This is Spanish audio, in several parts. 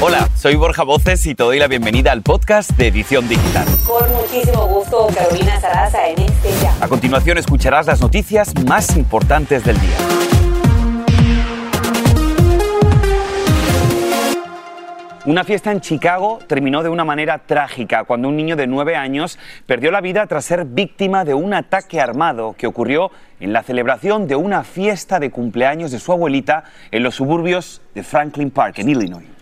Hola, soy Borja Voces y te doy la bienvenida al podcast de Edición Digital. Con muchísimo gusto, Carolina Sarasa en este ya. A continuación escucharás las noticias más importantes del día. Una fiesta en Chicago terminó de una manera trágica cuando un niño de nueve años perdió la vida tras ser víctima de un ataque armado que ocurrió en la celebración de una fiesta de cumpleaños de su abuelita en los suburbios de Franklin Park, en Illinois.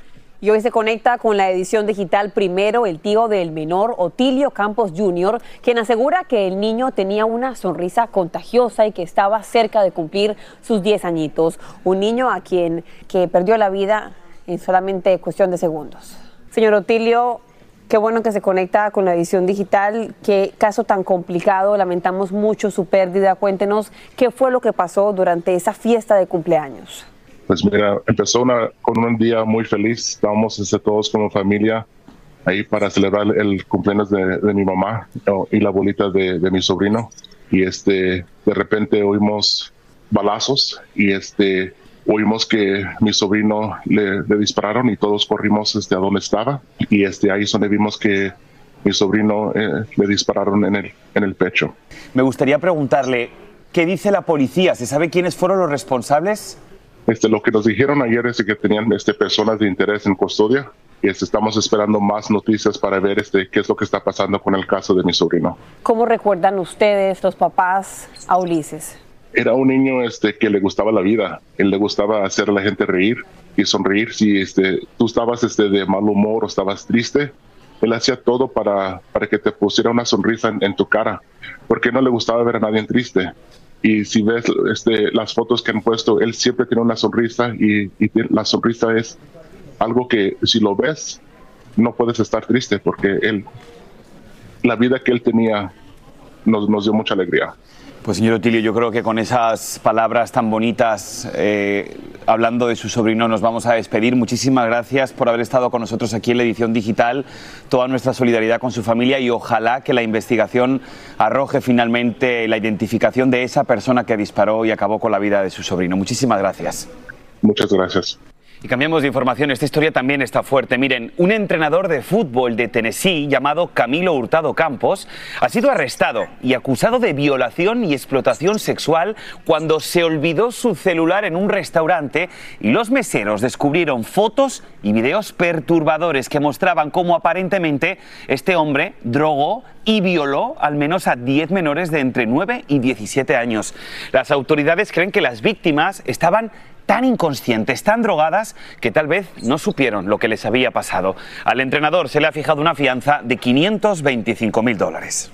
Y hoy se conecta con la edición digital primero el tío del menor, Otilio Campos Jr., quien asegura que el niño tenía una sonrisa contagiosa y que estaba cerca de cumplir sus 10 añitos. Un niño a quien que perdió la vida en solamente cuestión de segundos. Señor Otilio, qué bueno que se conecta con la edición digital. Qué caso tan complicado. Lamentamos mucho su pérdida. Cuéntenos qué fue lo que pasó durante esa fiesta de cumpleaños. Pues mira, empezó una, con un día muy feliz. Estábamos este, todos como familia ahí para celebrar el cumpleaños de, de mi mamá y la abuelita de, de, mi sobrino. Y este, de repente oímos balazos y este, oímos que mi sobrino le, le, dispararon y todos corrimos este, a donde estaba y este, ahí es donde vimos que mi sobrino eh, le dispararon en el, en el pecho. Me gustaría preguntarle, ¿qué dice la policía? ¿Se sabe quiénes fueron los responsables? Este, lo que nos dijeron ayer es que tenían este, personas de interés en custodia y este, estamos esperando más noticias para ver este, qué es lo que está pasando con el caso de mi sobrino. ¿Cómo recuerdan ustedes, los papás, a Ulises? era un niño este que le gustaba la vida, él le gustaba hacer a la gente reír y sonreír. Si este, tú estabas este, de mal humor o estabas triste, él hacía todo para, para que te pusiera una sonrisa en, en, tu cara, porque no le gustaba ver a nadie triste. Y si ves este, las fotos que han puesto, él siempre tiene una sonrisa y, la sonrisa es algo que si lo ves, no puedes estar triste porque él, la vida que él tenía nos, nos dio mucha alegría. Pues señor Otilio, yo creo que con esas palabras tan bonitas, eh, hablando de su sobrino, nos vamos a despedir. Muchísimas gracias por haber estado con nosotros aquí en la edición digital. Toda nuestra solidaridad con su familia y ojalá que la investigación arroje finalmente la identificación de esa persona que disparó y acabó con la vida de su sobrino. Muchísimas gracias. Muchas gracias. Y cambiamos de información, esta historia también está fuerte. Miren, un entrenador de fútbol de Tennessee llamado Camilo Hurtado Campos ha sido arrestado y acusado de violación y explotación sexual cuando se olvidó su celular en un restaurante y los meseros descubrieron fotos y videos perturbadores que mostraban cómo aparentemente este hombre drogó y violó al menos a 10 menores de entre 9 y 17 años. Las autoridades creen que las víctimas estaban tan inconscientes, tan drogadas, que tal vez no supieron lo que les había pasado. Al entrenador se le ha fijado una fianza de 525 mil dólares.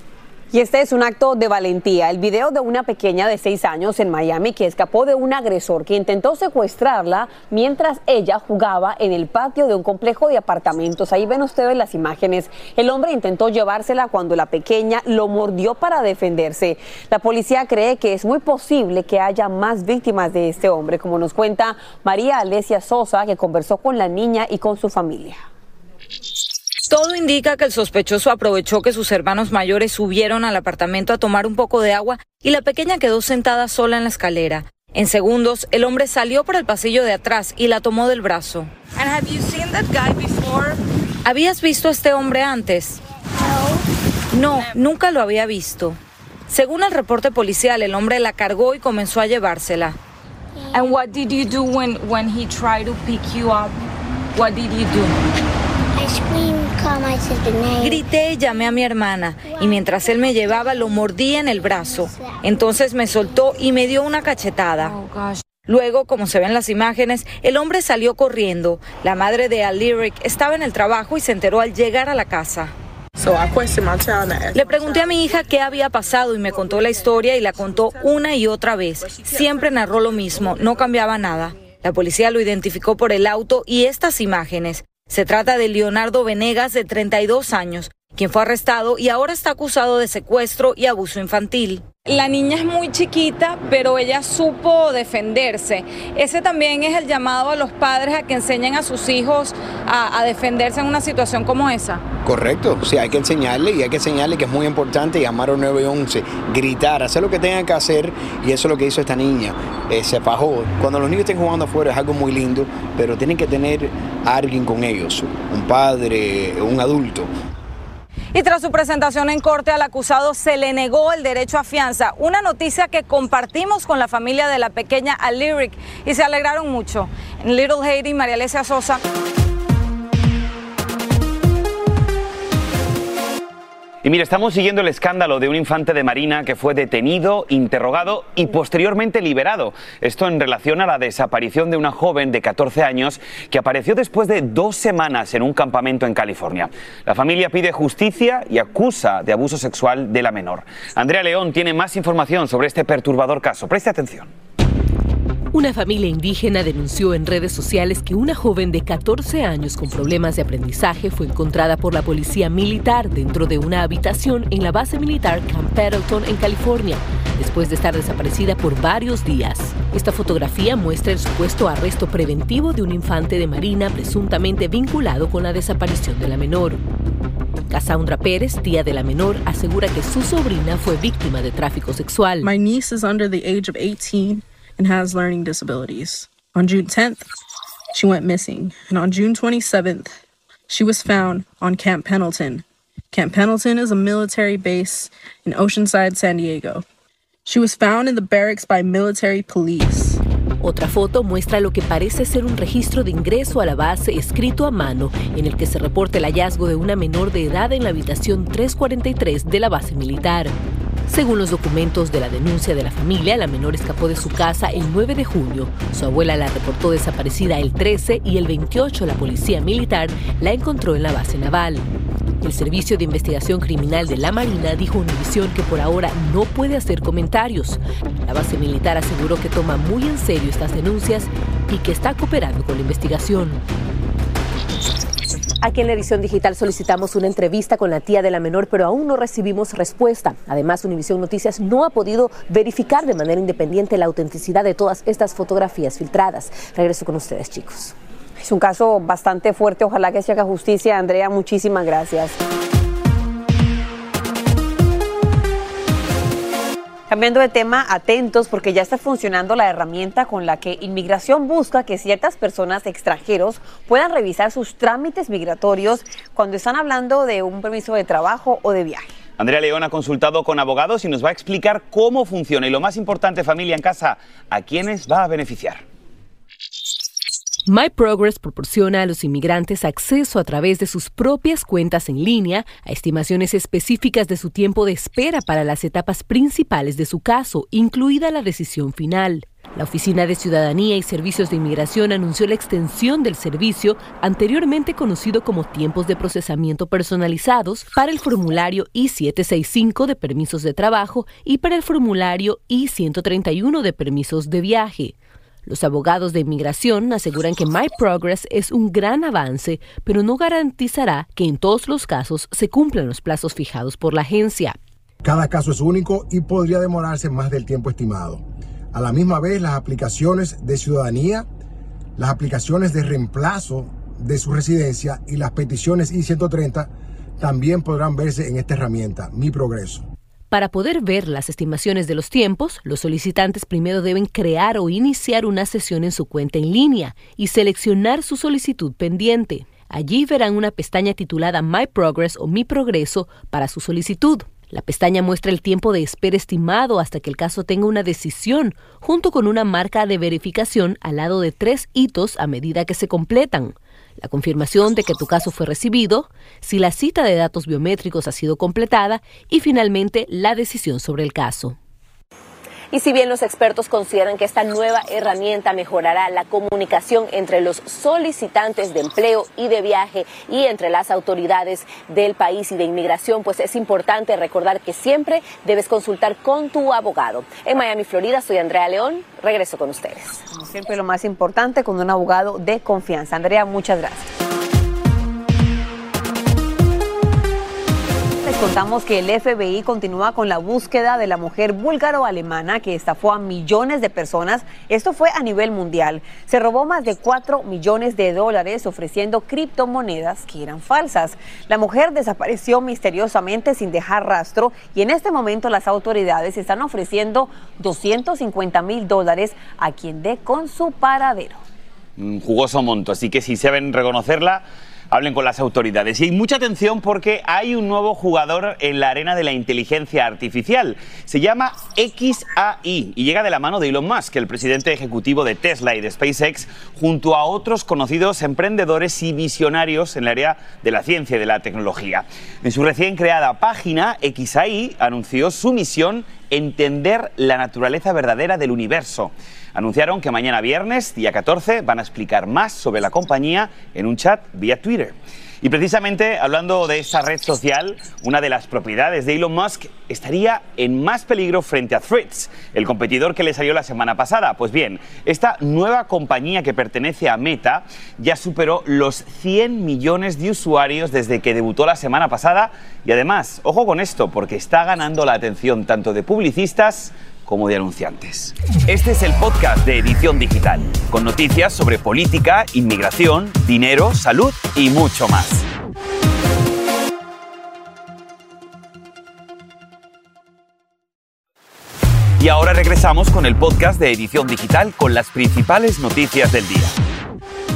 Y este es un acto de valentía. El video de una pequeña de seis años en Miami que escapó de un agresor que intentó secuestrarla mientras ella jugaba en el patio de un complejo de apartamentos. Ahí ven ustedes las imágenes. El hombre intentó llevársela cuando la pequeña lo mordió para defenderse. La policía cree que es muy posible que haya más víctimas de este hombre, como nos cuenta María Alesia Sosa, que conversó con la niña y con su familia. Todo indica que el sospechoso aprovechó que sus hermanos mayores subieron al apartamento a tomar un poco de agua y la pequeña quedó sentada sola en la escalera. En segundos, el hombre salió por el pasillo de atrás y la tomó del brazo. ¿Habías visto a este hombre antes? No, nunca lo había visto. Según el reporte policial, el hombre la cargó y comenzó a llevársela. And what did you do when when he tried to pick you up? What did you do? Grité y llamé a mi hermana y mientras él me llevaba lo mordí en el brazo. Entonces me soltó y me dio una cachetada. Luego, como se ven en las imágenes, el hombre salió corriendo. La madre de Aliric estaba en el trabajo y se enteró al llegar a la casa. Le pregunté a mi hija qué había pasado y me contó la historia y la contó una y otra vez. Siempre narró lo mismo, no cambiaba nada. La policía lo identificó por el auto y estas imágenes. Se trata de Leonardo Venegas, de 32 años, quien fue arrestado y ahora está acusado de secuestro y abuso infantil. La niña es muy chiquita, pero ella supo defenderse. Ese también es el llamado a los padres a que enseñen a sus hijos a, defenderse en una situación como esa. Correcto, sí, hay que enseñarle y hay que enseñarle que es muy importante llamar al 911, gritar, hacer lo que tengan que hacer y eso es lo que hizo esta niña. Eh, se fajó. Cuando los niños estén jugando afuera es algo muy lindo, pero tienen que tener a alguien con ellos, un padre, un adulto. Y tras su presentación en corte al acusado se le negó el derecho a fianza, una noticia que compartimos con la familia de la pequeña Alyric y se alegraron mucho. En Little Haiti, María Alesia Sosa. Y mire, estamos siguiendo el escándalo de un infante de Marina que fue detenido, interrogado y posteriormente liberado. Esto en relación a la desaparición de una joven de 14 años que apareció después de dos semanas en un campamento en California. La familia pide justicia y acusa de abuso sexual de la menor. Andrea León tiene más información sobre este perturbador caso. Preste atención. Una familia indígena denunció en redes sociales que una joven de 14 años con problemas de aprendizaje fue encontrada por la policía militar dentro de una habitación en la base militar Camp Pendleton en California, después de estar desaparecida por varios días. Esta fotografía muestra el supuesto arresto preventivo de un infante de Marina presuntamente vinculado con la desaparición de la menor. Cassandra Pérez, tía de la menor, asegura que su sobrina fue víctima de tráfico sexual. My niece is under the age of 18. And has learning disabilities. On June 10th, she went missing, and on June 27th, she was found on Camp Pendleton. Camp Pendleton is a military base in Oceanside, San Diego. She was found in the barracks by military police. Otra foto muestra lo que parece ser un registro de ingreso a la base escrito a mano, en el que se reporta el hallazgo de una menor de edad en la habitación 343 de la base militar. Según los documentos de la denuncia de la familia, la menor escapó de su casa el 9 de junio. Su abuela la reportó desaparecida el 13 y el 28 la policía militar la encontró en la base naval. El Servicio de Investigación Criminal de la Marina dijo a Univisión que por ahora no puede hacer comentarios. La base militar aseguró que toma muy en serio estas denuncias y que está cooperando con la investigación. Aquí en la edición digital solicitamos una entrevista con la tía de la menor, pero aún no recibimos respuesta. Además, Univisión Noticias no ha podido verificar de manera independiente la autenticidad de todas estas fotografías filtradas. Regreso con ustedes, chicos. Es un caso bastante fuerte. Ojalá que se haga justicia. Andrea, muchísimas gracias. Cambiando de tema, atentos porque ya está funcionando la herramienta con la que Inmigración busca que ciertas personas extranjeros puedan revisar sus trámites migratorios cuando están hablando de un permiso de trabajo o de viaje. Andrea León ha consultado con abogados y nos va a explicar cómo funciona y lo más importante, familia en casa, a quiénes va a beneficiar. MyProgress proporciona a los inmigrantes acceso a través de sus propias cuentas en línea a estimaciones específicas de su tiempo de espera para las etapas principales de su caso, incluida la decisión final. La Oficina de Ciudadanía y Servicios de Inmigración anunció la extensión del servicio, anteriormente conocido como tiempos de procesamiento personalizados, para el formulario I-765 de permisos de trabajo y para el formulario I-131 de permisos de viaje. Los abogados de inmigración aseguran que My Progress es un gran avance, pero no garantizará que en todos los casos se cumplan los plazos fijados por la agencia. Cada caso es único y podría demorarse más del tiempo estimado. A la misma vez, las aplicaciones de ciudadanía, las aplicaciones de reemplazo de su residencia y las peticiones I-130 también podrán verse en esta herramienta, Mi Progreso. Para poder ver las estimaciones de los tiempos, los solicitantes primero deben crear o iniciar una sesión en su cuenta en línea y seleccionar su solicitud pendiente. Allí verán una pestaña titulada My Progress o Mi Progreso para su solicitud. La pestaña muestra el tiempo de espera estimado hasta que el caso tenga una decisión, junto con una marca de verificación al lado de tres hitos a medida que se completan la confirmación de que tu caso fue recibido, si la cita de datos biométricos ha sido completada y finalmente la decisión sobre el caso. Y si bien los expertos consideran que esta nueva herramienta mejorará la comunicación entre los solicitantes de empleo y de viaje y entre las autoridades del país y de inmigración, pues es importante recordar que siempre debes consultar con tu abogado. En Miami, Florida, soy Andrea León. Regreso con ustedes. Como siempre, lo más importante, con un abogado de confianza. Andrea, muchas gracias. Contamos que el FBI continúa con la búsqueda de la mujer búlgaro-alemana que estafó a millones de personas. Esto fue a nivel mundial. Se robó más de 4 millones de dólares ofreciendo criptomonedas que eran falsas. La mujer desapareció misteriosamente sin dejar rastro y en este momento las autoridades están ofreciendo 250 mil dólares a quien dé con su paradero. Un jugoso monto, así que si saben reconocerla, hablen con las autoridades. Y hay mucha atención porque hay un nuevo jugador en la arena de la inteligencia artificial. Se llama XAI y llega de la mano de Elon Musk, el presidente ejecutivo de Tesla y de SpaceX, junto a otros conocidos emprendedores y visionarios en el área de la ciencia y de la tecnología. En su recién creada página, XAI anunció su misión entender la naturaleza verdadera del universo. Anunciaron que mañana viernes, día 14, van a explicar más sobre la compañía en un chat vía Twitter. Y precisamente hablando de esta red social, una de las propiedades de Elon Musk estaría en más peligro frente a Threads, el competidor que le salió la semana pasada. Pues bien, esta nueva compañía que pertenece a Meta ya superó los 100 millones de usuarios desde que debutó la semana pasada y además, ojo con esto, porque está ganando la atención tanto de publicistas como de anunciantes. Este es el podcast de Edición Digital, con noticias sobre política, inmigración, dinero, salud y mucho más. Y ahora regresamos con el podcast de Edición Digital con las principales noticias del día.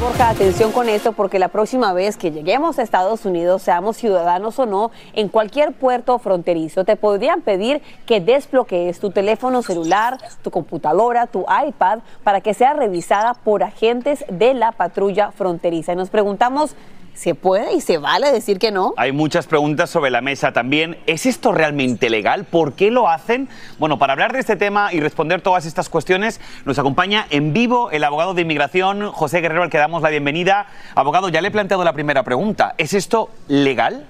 Borja, atención con esto porque la próxima vez que lleguemos a Estados Unidos, seamos ciudadanos o no, en cualquier puerto fronterizo te podrían pedir que desbloquees tu teléfono celular, tu computadora, tu iPad para que sea revisada por agentes de la patrulla fronteriza. Y nos preguntamos, ¿Se puede y se vale decir que no? Hay muchas preguntas sobre la mesa también. ¿Es esto realmente legal? ¿Por qué lo hacen? Bueno, para hablar de este tema y responder todas estas cuestiones, nos acompaña en vivo el abogado de inmigración, José Guerrero, al que damos la bienvenida. Abogado, ya le he planteado la primera pregunta. ¿Es esto legal?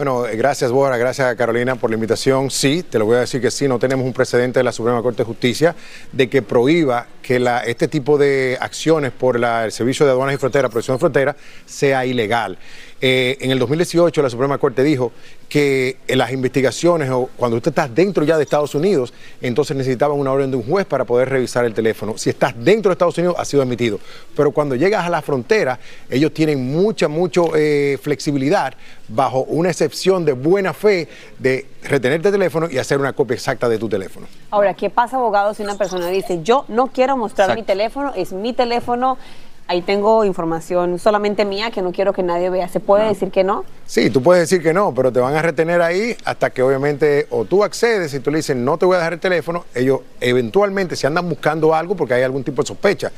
Bueno, eh, gracias Bora, gracias Carolina por la invitación. Sí, te lo voy a decir que sí, no tenemos un precedente de la Suprema Corte de Justicia de que prohíba que la, este tipo de acciones por el Servicio de Aduanas y Fronteras, Protección de Fronteras, sea ilegal. Eh, en el 2018 la Suprema Corte dijo que en las investigaciones o cuando usted está dentro ya de Estados Unidos, entonces necesitaban una orden de un juez para poder revisar el teléfono. Si estás dentro de Estados Unidos, ha sido admitido. Pero cuando llegas a la frontera, ellos tienen mucha, mucha eh, flexibilidad bajo una excepción de buena fe de retener el teléfono y hacer una copia exacta de tu teléfono. Ahora, ¿qué pasa, abogado, si una persona dice, yo no quiero mostrar mi teléfono, es mi teléfono? Ahí tengo información solamente mía que no quiero que nadie vea. ¿Se puede decir que no? Sí, tú puedes decir que no, pero te van a retener ahí hasta que obviamente o tú accedes y tú le dices no te voy a dejar el teléfono, ellos eventualmente se andan buscando algo porque hay algún tipo de sospecha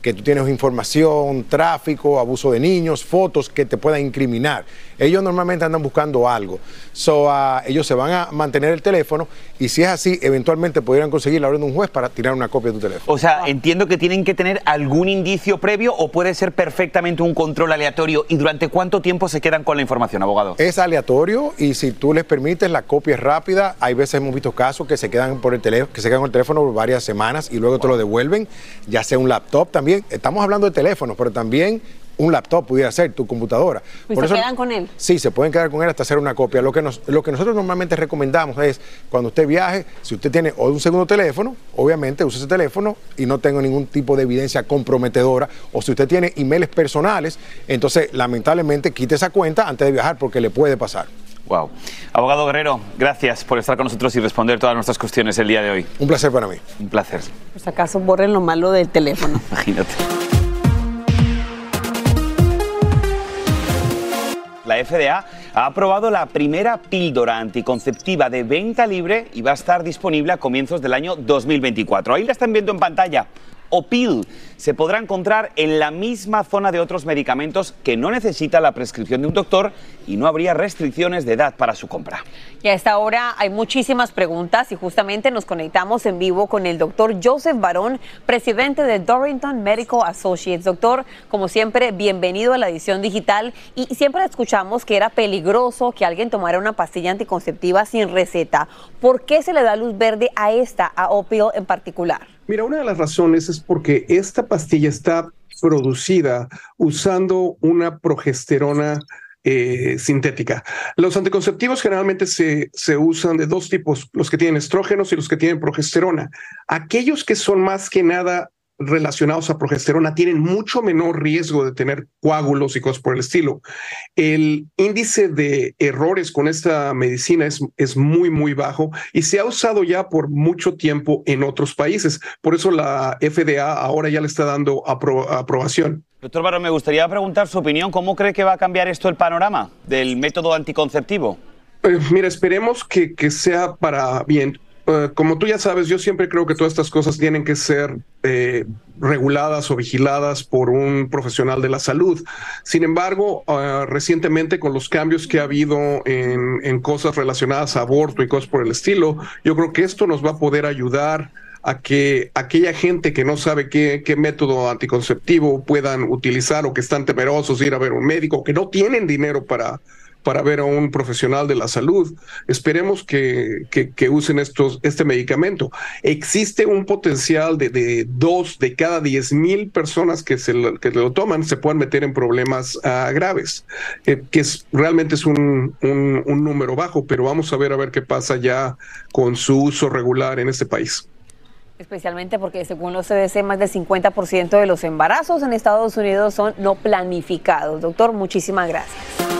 que tú tienes información, tráfico, abuso de niños, fotos que te puedan incriminar. Ellos normalmente andan buscando algo. So, uh, ellos se van a mantener el teléfono y si es así, eventualmente podrían conseguir la orden de un juez para tirar una copia de tu teléfono. O sea, entiendo que tienen que tener algún indicio previo o puede ser perfectamente un control aleatorio. ¿Y durante cuánto tiempo se quedan con la información, abogado? Es aleatorio y si tú les permites, la copia es rápida. Hay veces hemos visto casos que se quedan por el teléfono, que se quedan con el teléfono por varias semanas y luego te lo devuelven, ya sea un laptop también. Estamos hablando de teléfonos, pero también un laptop pudiera ser, tu computadora. ¿Y se quedan con él? Sí, se pueden quedar con él hasta hacer una copia. Lo que, lo que nosotros normalmente recomendamos es, cuando usted viaje, si usted tiene un segundo teléfono, obviamente use ese teléfono y no tenga ningún tipo de evidencia comprometedora. O si usted tiene emails personales, entonces lamentablemente quite esa cuenta antes de viajar porque le puede pasar. Wow. Abogado Guerrero, gracias por estar con nosotros y responder todas nuestras cuestiones el día de hoy. Un placer para mí. Un placer. Por si acaso borren lo malo del teléfono. Imagínate. La FDA ha aprobado la primera píldora anticonceptiva de venta libre y va a estar disponible a comienzos del año 2024. Ahí la están viendo en pantalla o PIL se podrá encontrar en la misma zona de otros medicamentos que no necesita la prescripción de un doctor y no habría restricciones de edad para su compra. Y a esta hora hay muchísimas preguntas y justamente nos conectamos en vivo con el doctor Joseph Barón, presidente de Dorrington Medical Associates. Doctor, como siempre, bienvenido a la edición digital y siempre escuchamos que era peligroso que alguien tomara una pastilla anticonceptiva sin receta. ¿Por qué se le da luz verde a esta, a Opio en particular? Mira, una de las razones es porque esta pastilla está producida usando una progesterona eh, sintética. Los anticonceptivos generalmente se, se usan de dos tipos, los que tienen estrógenos y los que tienen progesterona. Aquellos que son más que nada relacionados a progesterona tienen mucho menor riesgo de tener coágulos y cosas por el estilo. El índice de errores con esta medicina es, es muy, muy bajo y se ha usado ya por mucho tiempo en otros países. Por eso la FDA ahora ya le está dando aprobación. Doctor Barro, me gustaría preguntar su opinión. ¿Cómo cree que va a cambiar esto el panorama del método anticonceptivo? Eh, mira, esperemos que, que sea para bien. Eh, como tú ya sabes, yo siempre creo que todas estas cosas tienen que ser eh, reguladas o vigiladas por un profesional de la salud. Sin embargo, eh, recientemente con los cambios que ha habido en, cosas relacionadas a aborto y cosas por el estilo, yo creo que esto nos va a poder ayudar a que aquella gente que no sabe qué, qué método anticonceptivo puedan utilizar o que están temerosos de ir a ver un médico, que no tienen dinero para para ver a un profesional de la salud. Esperemos que, que, usen estos, este medicamento. Existe un potencial de, de dos de cada diez mil personas que, se lo, que lo toman se puedan meter en problemas uh, graves, eh, que es, realmente es un, un, un número bajo, pero vamos a ver a ver qué pasa ya con su uso regular en este país. Especialmente porque según los CDC más del 50% de los embarazos en Estados Unidos son no planificados. Doctor, muchísimas gracias.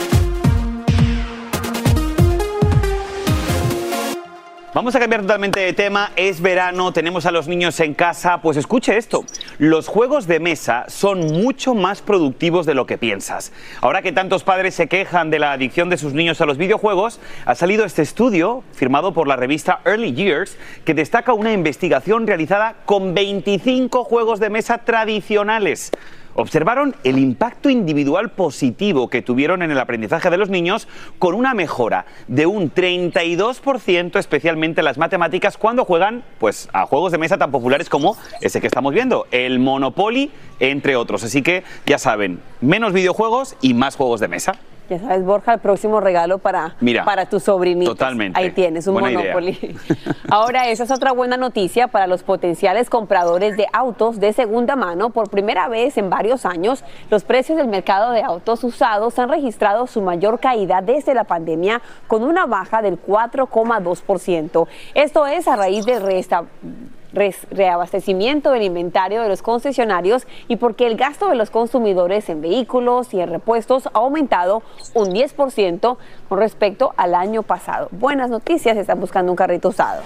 Vamos a cambiar totalmente de tema. Es verano, tenemos a los niños en casa. Pues escuche esto. Los juegos de mesa son mucho más productivos de lo que piensas. Ahora que tantos padres se quejan de la adicción de sus niños a los videojuegos, ha salido este estudio firmado por la revista Early Years que destaca una investigación realizada con 25 juegos de mesa tradicionales observaron el impacto individual positivo que tuvieron en el aprendizaje de los niños con una mejora de un 32%, especialmente en las matemáticas, cuando juegan pues, a juegos de mesa tan populares como ese que estamos viendo, el Monopoly, entre otros. Así que ya saben, menos videojuegos y más juegos de mesa. Ya sabes, Borja, el próximo regalo para, para tu sobrinito. Totalmente. Ahí tienes, un Monopoly. Ahora, esa es otra buena noticia para los potenciales compradores de autos de segunda mano. Por primera vez en varios años, los precios del mercado de autos usados han registrado su mayor caída desde la pandemia, con una baja del 4,2%. Esto es a raíz del resta reabastecimiento del inventario de los concesionarios y porque el gasto de los consumidores en vehículos y en repuestos ha aumentado un 10% con respecto al año pasado. Buenas noticias, están buscando un carrito usado.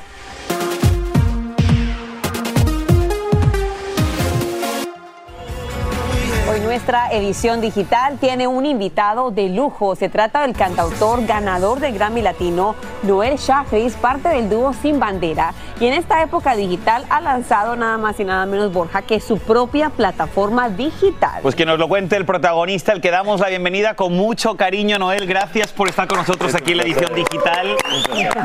Nuestra edición digital tiene un invitado de lujo. Se trata del cantautor ganador del Grammy Latino, Noel Shafis, parte del dúo Sin Bandera. Y en esta época digital ha lanzado nada más y nada menos Borja que su propia plataforma digital. Pues que nos lo cuente el protagonista, el que damos la bienvenida con mucho cariño, Noel. Gracias por estar con nosotros aquí en la edición digital.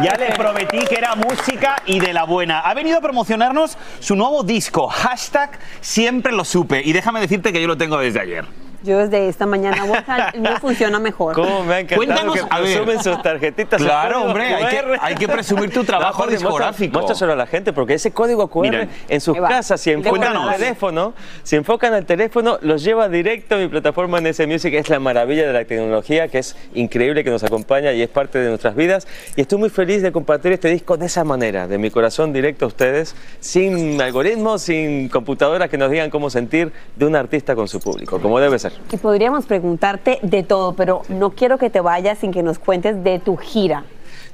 Ya le prometí que era música y de la buena. Ha venido a promocionarnos su nuevo disco, hashtag Siempre lo supe. Y déjame decirte que yo lo tengo desde ayer. Yo desde esta mañana, el mío funciona mejor. ¿Cómo me ha encantado Cuéntanos, que presumen sus tarjetitas? Claro, hombre, hay que, presumir tu trabajo discográfico. Muéstraselo a la gente, porque ese código QR en sus casas, si enfocan el teléfono, si enfocan el teléfono, los lleva directo a mi plataforma NS Music, es la maravilla de la tecnología, que es increíble, que nos acompaña y es parte de nuestras vidas. Y estoy muy feliz de compartir este disco de esa manera, de mi corazón directo a ustedes, sin algoritmos, sin computadoras que nos digan cómo sentir de un artista con su público, como debe ser. Y podríamos preguntarte de todo, pero no quiero que te vayas sin que nos cuentes de tu gira.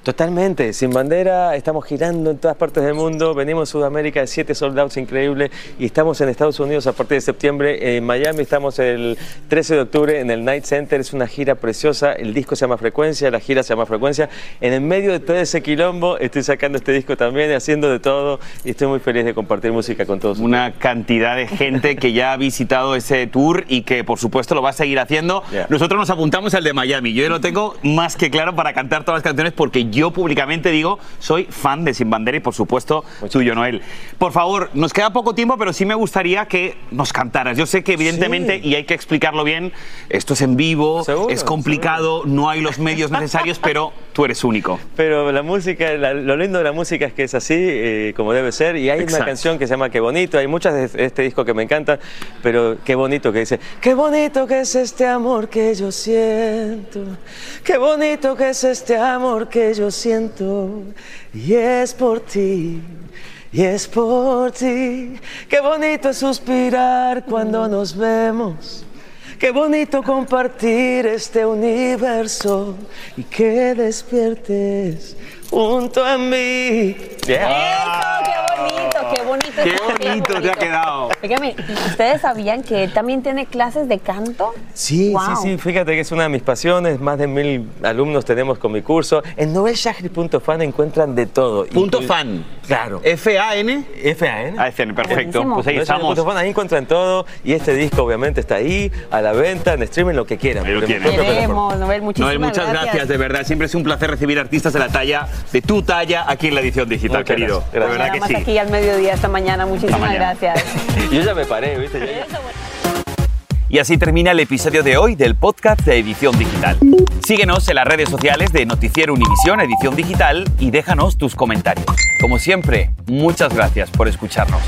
Totalmente, sin bandera, estamos girando en todas partes del mundo, venimos a Sudamérica de siete soldados increíbles y estamos en Estados Unidos a partir de septiembre, en Miami estamos el 13 de octubre en el Night Center, es una gira preciosa, el disco se llama Frecuencia, la gira se llama Frecuencia, en el medio de todo ese quilombo estoy sacando este disco también, haciendo de todo y estoy muy feliz de compartir música con todos. Una cantidad de gente que ya ha visitado ese tour y que por supuesto lo va a seguir haciendo. Nosotros nos apuntamos al de Miami, yo ya lo tengo más que claro para cantar todas las canciones porque yo públicamente digo, soy fan de Sin Bandera y por supuesto tuyo, Noel. Por favor, nos queda poco tiempo, pero sí me gustaría que nos cantaras. Yo sé que evidentemente, y hay que explicarlo bien, esto es en vivo, es complicado, no hay los medios necesarios, pero tú eres único. Pero la música, lo lindo de la música es que es así, eh, como debe ser. Y hay una canción que se llama Qué bonito. Hay muchas de este disco que me encantan, pero qué bonito que dice: Qué bonito que es este amor que yo siento. Qué bonito que es este amor que yo siento. Y es por ti. Y es por ti, qué bonito es suspirar cuando nos vemos. Qué bonito compartir este universo y que despiertes junto a mí. ¡Qué bonito, qué bonito! ¡Qué bonito te ha quedado! Fíjame, ¿ustedes sabían que él también tiene clases de canto? Sí, sí, sí. Fíjate que es una de mis pasiones. Más de mil alumnos tenemos con mi curso. En novelshahri.fan encuentran de todo. Punto fan. Claro. ¿F-A-N? F-A-N. A-F-A-N, perfecto. Pues ahí estamos. Fan, ahí encuentran todo. Y este disco, obviamente, está ahí, a la venta, en streaming, lo que quieran. Lo Queremos, Novel, muchísimas Noel, muchas gracias. de verdad. Siempre es un placer recibir artistas de la talla, de tu talla, aquí en la edición digital, querido. De verdad que sí. aquí al mediodía esta mañana. Muchísimas gracias. Yo ya me paré, ¿viste? Y así termina el episodio de hoy del podcast de Edición Digital. Síguenos en las redes sociales de Noticiero Univisión Edición Digital y déjanos tus comentarios. Como siempre, muchas gracias por escucharnos.